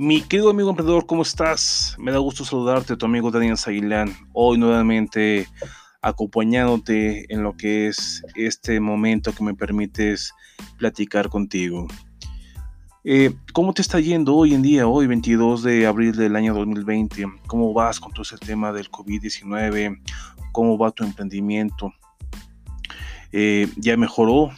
Mi querido amigo emprendedor, ¿cómo estás? Me da gusto saludarte, tu amigo Daniel Zaguilán. Hoy nuevamente acompañándote en lo que es este momento que me permites platicar contigo. Eh, ¿Cómo te está yendo hoy en día, hoy 22 de abril del año 2020? ¿Cómo vas con todo ese tema del COVID-19? ¿Cómo va tu emprendimiento? Eh, ¿Ya mejoró?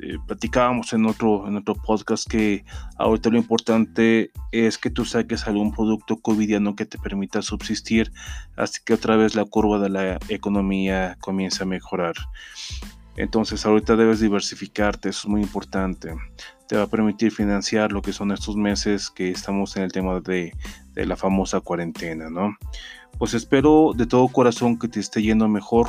Eh, platicábamos en otro, en otro podcast que ahorita lo importante es que tú saques algún producto covidiano que te permita subsistir, así que otra vez la curva de la economía comienza a mejorar. Entonces ahorita debes diversificarte, eso es muy importante. Te va a permitir financiar lo que son estos meses que estamos en el tema de, de la famosa cuarentena, ¿no? Pues espero de todo corazón que te esté yendo mejor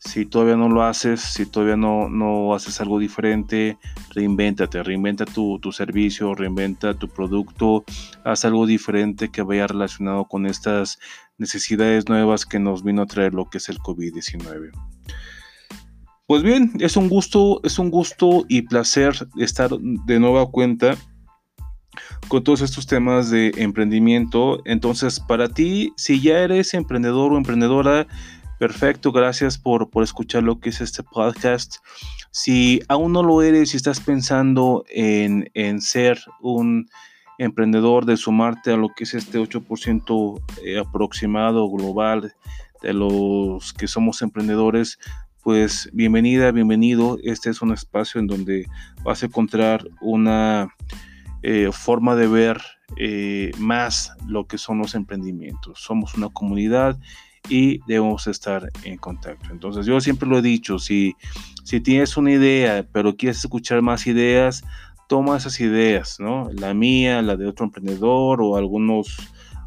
si todavía no lo haces, si todavía no, no haces algo diferente, reinvéntate, reinventa tu, tu, servicio, reinventa tu producto, haz algo diferente que vaya relacionado con estas necesidades nuevas que nos vino a traer lo que es el COVID-19. Pues bien, es un gusto, es un gusto y placer estar de nueva cuenta con todos estos temas de emprendimiento. Entonces, para ti, si ya eres emprendedor o emprendedora, Perfecto, gracias por, escuchar lo que es este podcast. Si aún no lo eres y estás pensando en, ser un emprendedor, de sumarte a lo que es este 8% eh, aproximado global de los que somos emprendedores, pues bienvenida, bienvenido. Este es un espacio en donde vas a encontrar una eh, forma de ver eh, más lo que son los emprendimientos. Somos una comunidad y debemos estar en contacto. Entonces yo siempre lo he dicho, si, si tienes una idea pero quieres escuchar más ideas, toma esas ideas, ¿no? La mía, la de otro emprendedor o algunos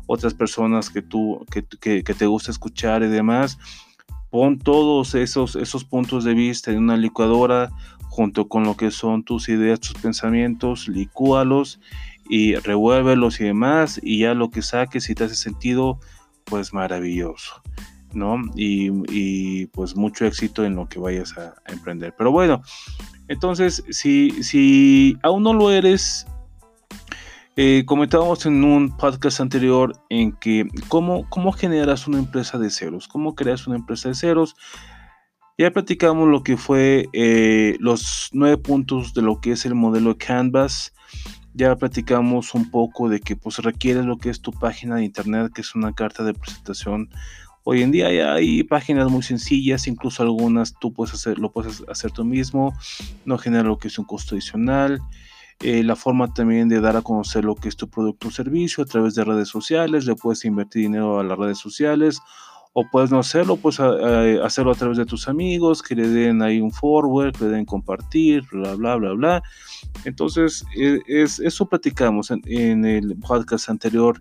otras personas que tú que, que, te gusta escuchar y demás. Pon todos esos, esos puntos de vista en una licuadora junto con lo que son tus ideas, tus pensamientos, licúalos y revuélvelos y demás y ya lo que saques si te hace sentido pues maravilloso, ¿no? Y, pues mucho éxito en lo que vayas a, emprender. Pero bueno, entonces, si, si aún no lo eres, eh, comentábamos en un podcast anterior en que cómo, cómo generas una empresa de ceros, cómo creas una empresa de ceros. Ya platicamos lo que fue eh, los nueve puntos de lo que es el modelo Canvas ya platicamos un poco de que pues requieres lo que es tu página de internet, que es una carta de presentación. Hoy en día ya hay páginas muy sencillas, incluso algunas tú puedes hacer, lo puedes hacer tú mismo, no genera lo que es un costo adicional. Eh, la forma también de dar a conocer lo que es tu producto o servicio a través de redes sociales, le puedes invertir dinero a las redes sociales o puedes no hacerlo, pues hacerlo a través de tus amigos, que le den ahí un forward, que le den compartir, bla, bla, bla, bla. Entonces, e, es, eso platicamos en, el podcast anterior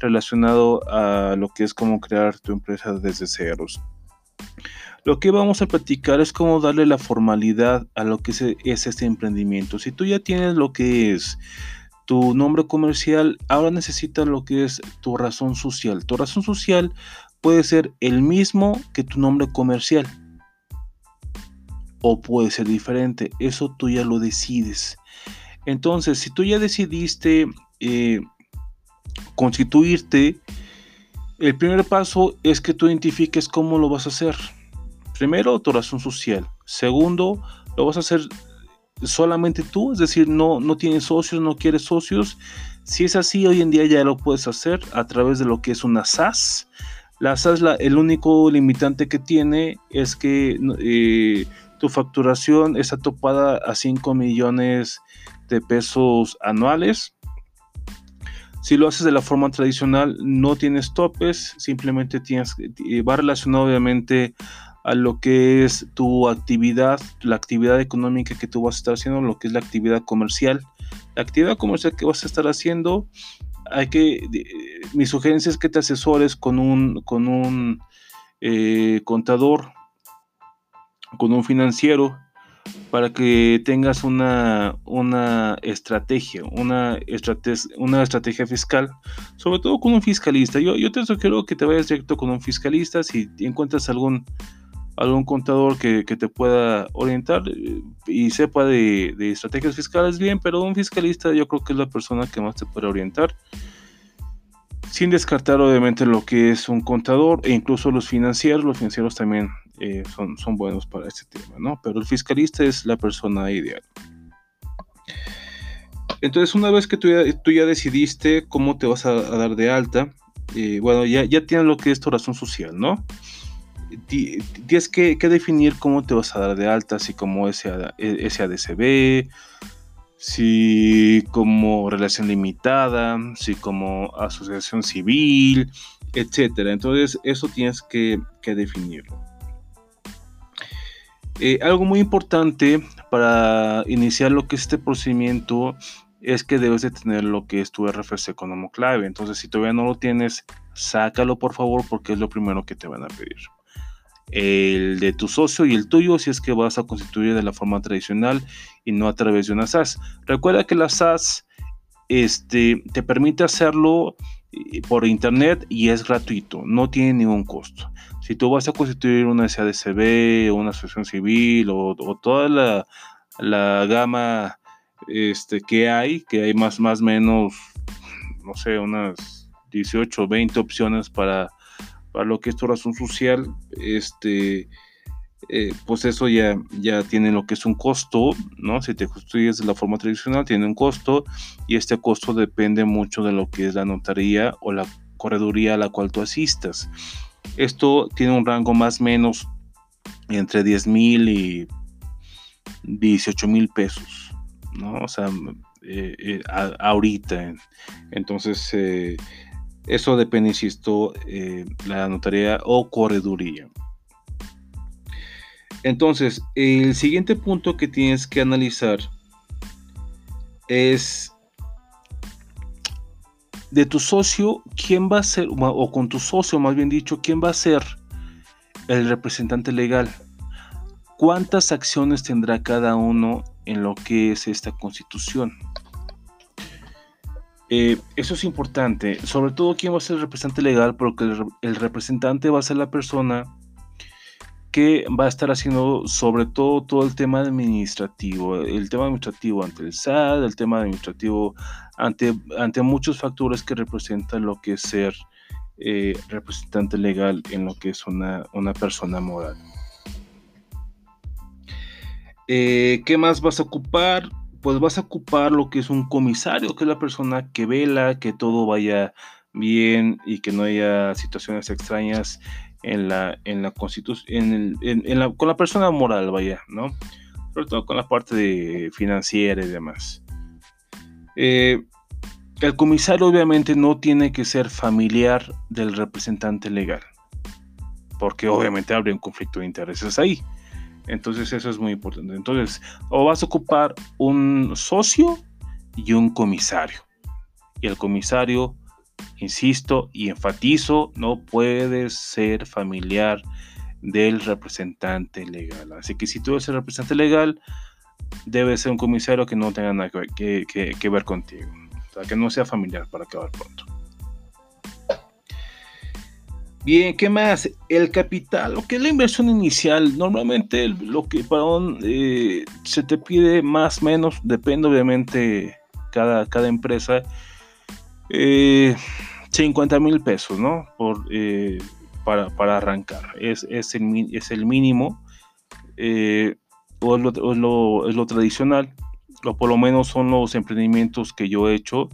relacionado a lo que es cómo crear tu empresa desde ceros. Lo que vamos a platicar es cómo darle la formalidad a lo que es, es este emprendimiento. Si tú ya tienes lo que es tu nombre comercial, ahora necesitas lo que es tu razón social. Tu razón social puede ser el mismo que tu nombre comercial o puede ser diferente. Eso tú ya lo decides. Entonces, si tú ya decidiste eh, constituirte, el primer paso es que tú identifiques cómo lo vas a hacer. Primero, tu razón social. Segundo, lo vas a hacer solamente tú, es decir, no, no tienes socios, no quieres socios. Si es así, hoy en día ya lo puedes hacer a través de lo que es una SAS. La SAS, el único limitante que tiene es que eh, tu facturación está topada a 5 millones de pesos anuales. Si lo haces de la forma tradicional, no tienes topes, simplemente tienes, eh, va relacionado obviamente a lo que es tu actividad, la actividad económica que tú vas a estar haciendo, lo que es la actividad comercial. La actividad comercial que vas a estar haciendo hay que, mi sugerencia es que te asesores con un, con un eh, contador, con un financiero, para que tengas una, una estrategia, una, una estrategia fiscal, sobre todo con un fiscalista. Yo, yo te sugiero que te vayas directo con un fiscalista si encuentras algún algún contador que, te pueda orientar eh, y sepa de, estrategias fiscales bien, pero un fiscalista yo creo que es la persona que más te puede orientar. Sin descartar obviamente lo que es un contador e incluso los financieros, los financieros también eh, son, son buenos para este tema, ¿no? Pero el fiscalista es la persona ideal. Entonces, una vez que tú ya, tú ya decidiste cómo te vas a, dar de alta, eh, bueno, ya, ya tienes lo que es tu razón social, ¿no? Tienes que, definir cómo te vas a dar de alta, si como SADCB, si como relación limitada, si como asociación civil, etcétera. Entonces, eso tienes que, definirlo. Eh, algo muy importante para iniciar lo que es este procedimiento es que debes de tener lo que es tu RFC como clave. Entonces, si todavía no lo tienes, sácalo por favor porque es lo primero que te van a pedir. El de tu socio y el tuyo si es que vas a constituir de la forma tradicional y no a través de una SAS. Recuerda que la SAS este, te permite hacerlo eh, por internet y es gratuito, no tiene ningún costo. Si tú vas a constituir una SADCB o una asociación civil o, toda la, la gama este, que hay, que hay más más menos, no sé, unas 18 o 20 opciones para, para lo que es tu razón social, este, eh, pues eso ya, ya tiene lo que es un costo, ¿no? Si te construyes de la forma tradicional, tiene un costo y este costo depende mucho de lo que es la notaría o la correduría a la cual tú asistas. Esto tiene un rango más o menos entre 10 mil y 18 mil pesos. ¿no? O sea, eh, eh, ahorita. Entonces, eso depende, insisto, la notaría o correduría. Entonces, el siguiente punto que tienes que analizar es de tu socio, quién va a ser, o con tu socio más bien dicho, quién va a ser el representante legal. ¿Cuántas acciones tendrá cada uno en lo que es esta constitución. Eh, eso es importante, sobre todo quién va a ser el representante legal, porque el, representante va a ser la persona que va a estar haciendo sobre todo todo el tema administrativo, el tema administrativo ante el SAT, el tema administrativo ante, ante muchos factores que representan lo que es ser eh, representante legal en lo que es una, una persona moral. Eh, ¿Qué más vas a ocupar? Pues vas a ocupar lo que es un comisario, que es la persona que vela que todo vaya bien y que no haya situaciones extrañas en la, en la constitución, con la persona moral, vaya, ¿no? Sobre todo con la parte de financiera y demás. Eh, el comisario obviamente no tiene que ser familiar del representante legal, porque obviamente habría un conflicto de intereses ahí. Entonces eso es muy importante. Entonces, o vas a ocupar un socio y un comisario. Y el comisario, insisto y enfatizo, no puede ser familiar del representante legal. Así que si tú eres el representante legal, debe ser un comisario que no tenga nada que, que ver contigo. O sea, que no sea familiar para acabar pronto. Bien, ¿qué más? El capital, lo que es la inversión inicial, normalmente lo que para eh, se te pide más o menos, depende obviamente cada, cada empresa, 50 eh, mil pesos, ¿no? Por, eh, para, arrancar, es, es, el, es el mínimo, o, es lo, es lo, tradicional, o por lo menos son los emprendimientos que yo he hecho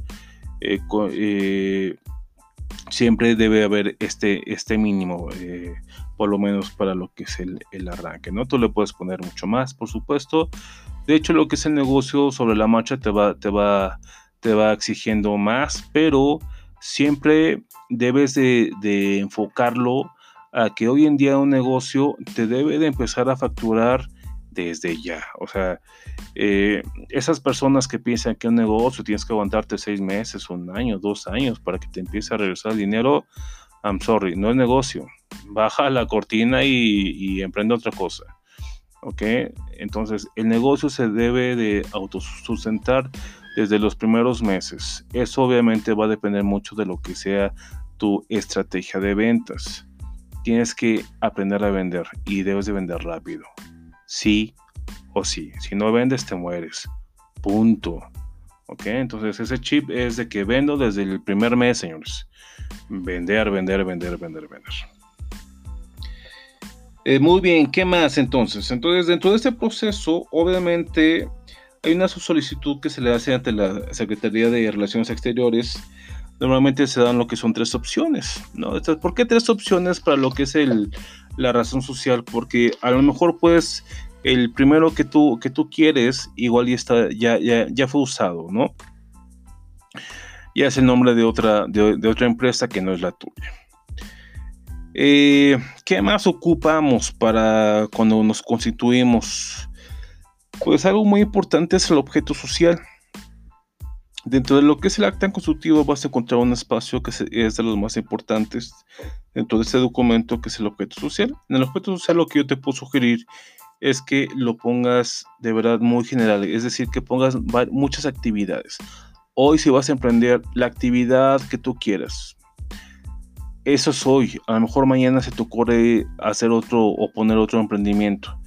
siempre debe haber este, este mínimo, eh, por lo menos para lo que es el, arranque, ¿no? Tú le puedes poner mucho más, por supuesto. De hecho, lo que es el negocio sobre la marcha te va, te va, te va exigiendo más, pero siempre debes de, de enfocarlo a que hoy en día un negocio te debe de empezar a facturar desde ya. O sea, eh, esas personas que piensan que un negocio tienes que aguantarte seis meses, un año, dos años para que te empiece a regresar el dinero, I'm sorry, no es negocio. Baja la cortina y, emprende otra cosa. ¿Ok? Entonces, el negocio se debe de autosustentar desde los primeros meses. Eso obviamente va a depender mucho de lo que sea tu estrategia de ventas. tienes que aprender a vender y debes de vender rápido. Sí o sí. Si no vendes, te mueres. Punto. ¿Ok? Entonces ese chip es de que vendo desde el primer mes, señores. Vender, vender, vender, vender, vender. Eh, muy bien, ¿qué más entonces? Entonces, dentro de este proceso, obviamente, hay una solicitud que se le hace ante la Secretaría de Relaciones Exteriores. Normalmente se dan lo que son tres opciones, ¿no? ¿Por qué tres opciones para lo que es el, la razón social? Porque a lo mejor, pues, el primero que tú, que tú quieres, igual ya, está, ya, ya, ya fue usado, ¿no? Ya es el nombre de otra, de, otra empresa que no es la tuya. Eh, ¿Qué más ocupamos para cuando nos constituimos? Pues algo muy importante es el objeto social. Dentro de lo que es el acta constitutivo vas a encontrar un espacio que es de los más importantes dentro de este documento que es el objeto social. En el objeto social lo que yo te puedo sugerir es que lo pongas de verdad muy general, es decir, que pongas muchas actividades. Hoy si vas a emprender la actividad que tú quieras, eso es hoy. A lo mejor mañana se te ocurre hacer otro o poner otro emprendimiento.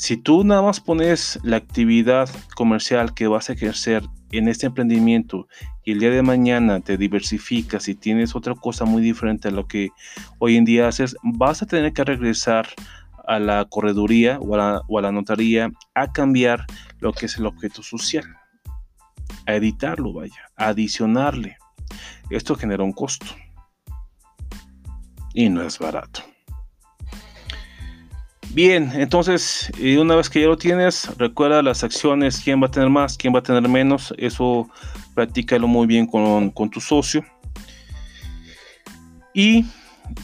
Si tú nada más pones la actividad comercial que vas a ejercer en este emprendimiento y el día de mañana te diversificas y tienes otra cosa muy diferente a lo que hoy en día haces, vas a tener que regresar a la correduría o a la, o a la notaría a cambiar lo que es el objeto social, a editarlo, vaya, a adicionarle. Esto genera un costo y no es barato. Bien, entonces, una vez que ya lo tienes, recuerda las acciones, quién va a tener más, quién va a tener menos, eso practícalo muy bien con, tu socio. Y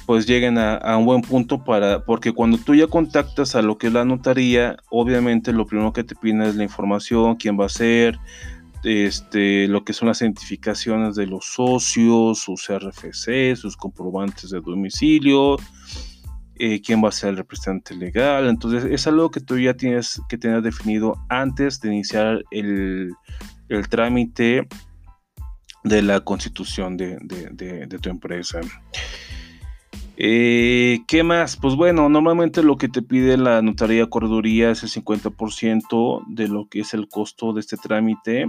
pues lleguen a, a, un buen punto para, porque cuando tú ya contactas a lo que es la notaría, obviamente lo primero que te piden es la información, quién va a ser, este, lo que son las identificaciones de los socios, sus RFC, sus comprobantes de domicilio, eh, quién va a ser el representante legal. Entonces es algo que tú ya tienes que tener definido antes de iniciar el, trámite de la constitución de, tu empresa. Eh, ¿Qué más? Pues bueno, normalmente lo que te pide la notaría correduría es el 50% de lo que es el costo de este trámite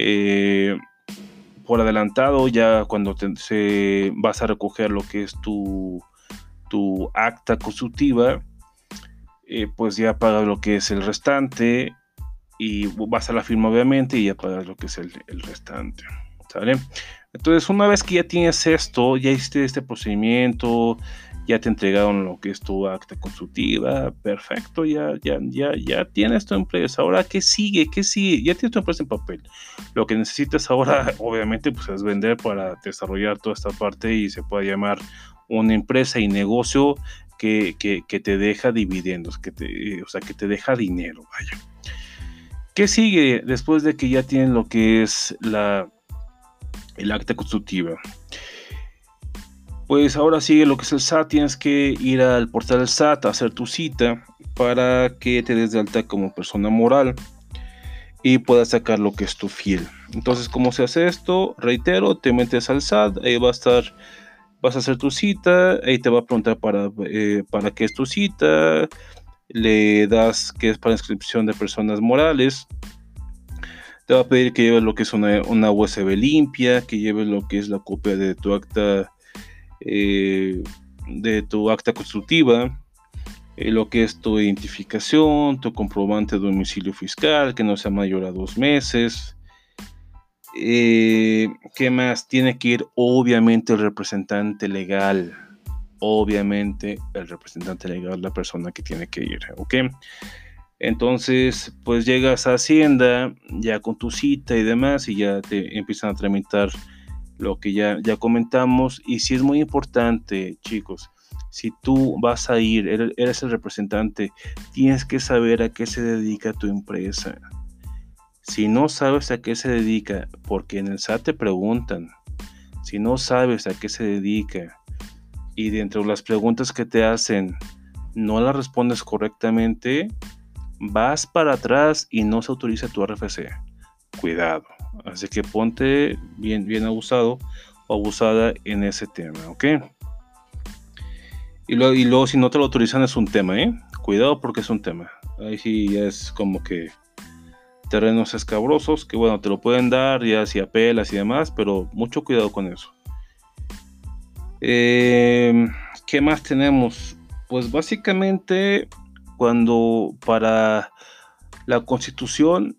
eh, por adelantado, ya cuando se, vas a recoger lo que es tu, tu acta constitutiva, eh, pues ya pagas lo que es el restante y vas a la firma obviamente y ya pagas lo que es el, el restante. ¿Sale? Entonces, una vez que ya tienes esto, ya hiciste este procedimiento, ya te entregaron lo que es tu acta constitutiva, perfecto, ya, ya, ya, ya tienes tu empresa. Ahora, ¿qué sigue? ¿Qué sigue? Ya tienes tu empresa en papel. Lo que necesitas ahora, obviamente, pues es vender para desarrollar toda esta parte y se puede llamar una empresa y negocio que, te deja dividendos, que te, o sea, que te deja dinero, vaya. ¿Qué sigue después de que ya tienes lo que es la, el acta constitutiva? pues ahora sigue lo que es el SAT, tienes que ir al portal del SAT a hacer tu cita para que te des de alta como persona moral y puedas sacar lo que es tu fiel. Entonces, ¿cómo se hace esto? Reitero, te metes al SAT, ahí va a estar, vas a hacer tu cita, ahí te va a preguntar para, eh, para qué es tu cita, le das que es para inscripción de personas morales, te va a pedir que lleves lo que es una, una USB limpia, que lleves lo que es la copia de tu acta eh, de tu acta constructiva, eh, lo que es tu identificación, tu comprobante de domicilio fiscal, que no sea mayor a dos meses. Eh, ¿Qué más? Tiene que ir obviamente el representante legal. Obviamente el representante legal, la persona que tiene que ir, ¿ok? Entonces, pues llegas a Hacienda ya con tu cita y demás y ya te empiezan a tramitar lo que ya, ya comentamos. Y si es muy importante, chicos, si tú vas a ir, eres el representante, tienes que saber a qué se dedica tu empresa. Si no sabes a qué se dedica, porque en el SAT te preguntan, si no sabes a qué se dedica y dentro de las preguntas que te hacen no las respondes correctamente, vas para atrás y no se autoriza tu RFC. Cuidado. Así que ponte bien, bien abusado o abusada en ese tema, ¿ok? Y luego, y luego si no te lo autorizan es un tema, ¿eh? Cuidado porque es un tema. Ahí sí es como que terrenos escabrosos que bueno, te lo pueden dar ya si apelas y demás, pero mucho cuidado con eso. Eh, ¿Qué más tenemos? Pues básicamente cuando para la constitución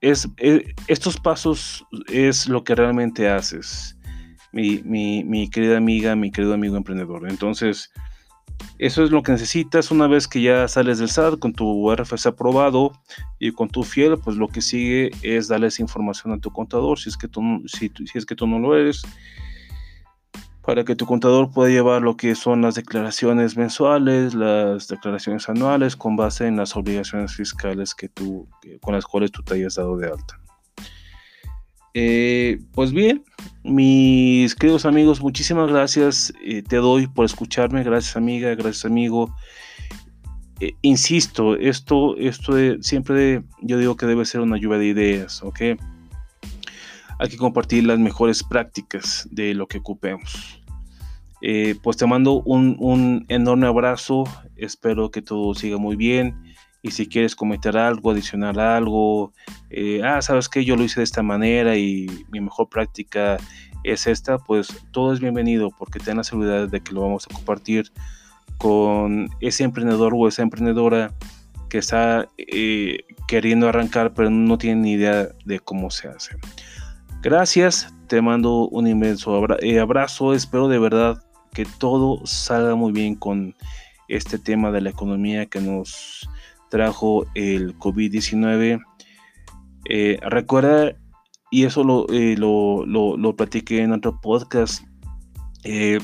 es, eh, estos pasos es lo que realmente haces, mi, mi, querida amiga, mi querido amigo emprendedor. Entonces, eso es lo que necesitas una vez que ya sales del SAT con tu RFC aprobado y con tu fiel, pues lo que sigue es darles información a tu contador si es que tú, si, si es que tú no lo eres para que tu contador pueda llevar lo que son las declaraciones mensuales, las declaraciones anuales con base en las obligaciones fiscales que tú, con las cuales tú te hayas dado de alta. Eh, pues bien, mis queridos amigos, muchísimas gracias. Eh, te doy por escucharme. Gracias amiga, gracias amigo. Eh, insisto, esto, esto siempre yo digo que debe ser una lluvia de ideas, ¿ok? Hay que compartir las mejores prácticas de lo que ocupemos. pues te mando un, un enorme abrazo. Espero que todo siga muy bien y si quieres comentar algo, adicionar algo, eh, ah, sabes que yo lo hice de esta manera y mi mejor práctica es esta, pues todo es bienvenido porque ten la seguridad de que lo vamos a compartir con ese emprendedor o esa emprendedora que está eh, queriendo arrancar pero no tiene ni idea de cómo se hace. Gracias, te mando un inmenso eh, abrazo, espero de verdad que todo salga muy bien con este tema de la economía que nos trajo el COVID-19. Eh, recuerda, y eso lo, eh, lo, lo, platiqué en otro podcast, eh,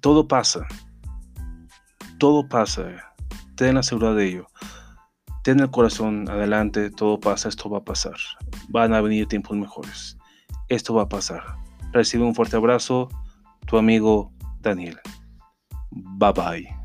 todo pasa, todo pasa, ten la seguridad de ello. Ten el corazón adelante, todo pasa, esto va a pasar. Van a venir tiempos mejores. Esto va a pasar. Recibe un fuerte abrazo, tu amigo Daniel. Bye bye.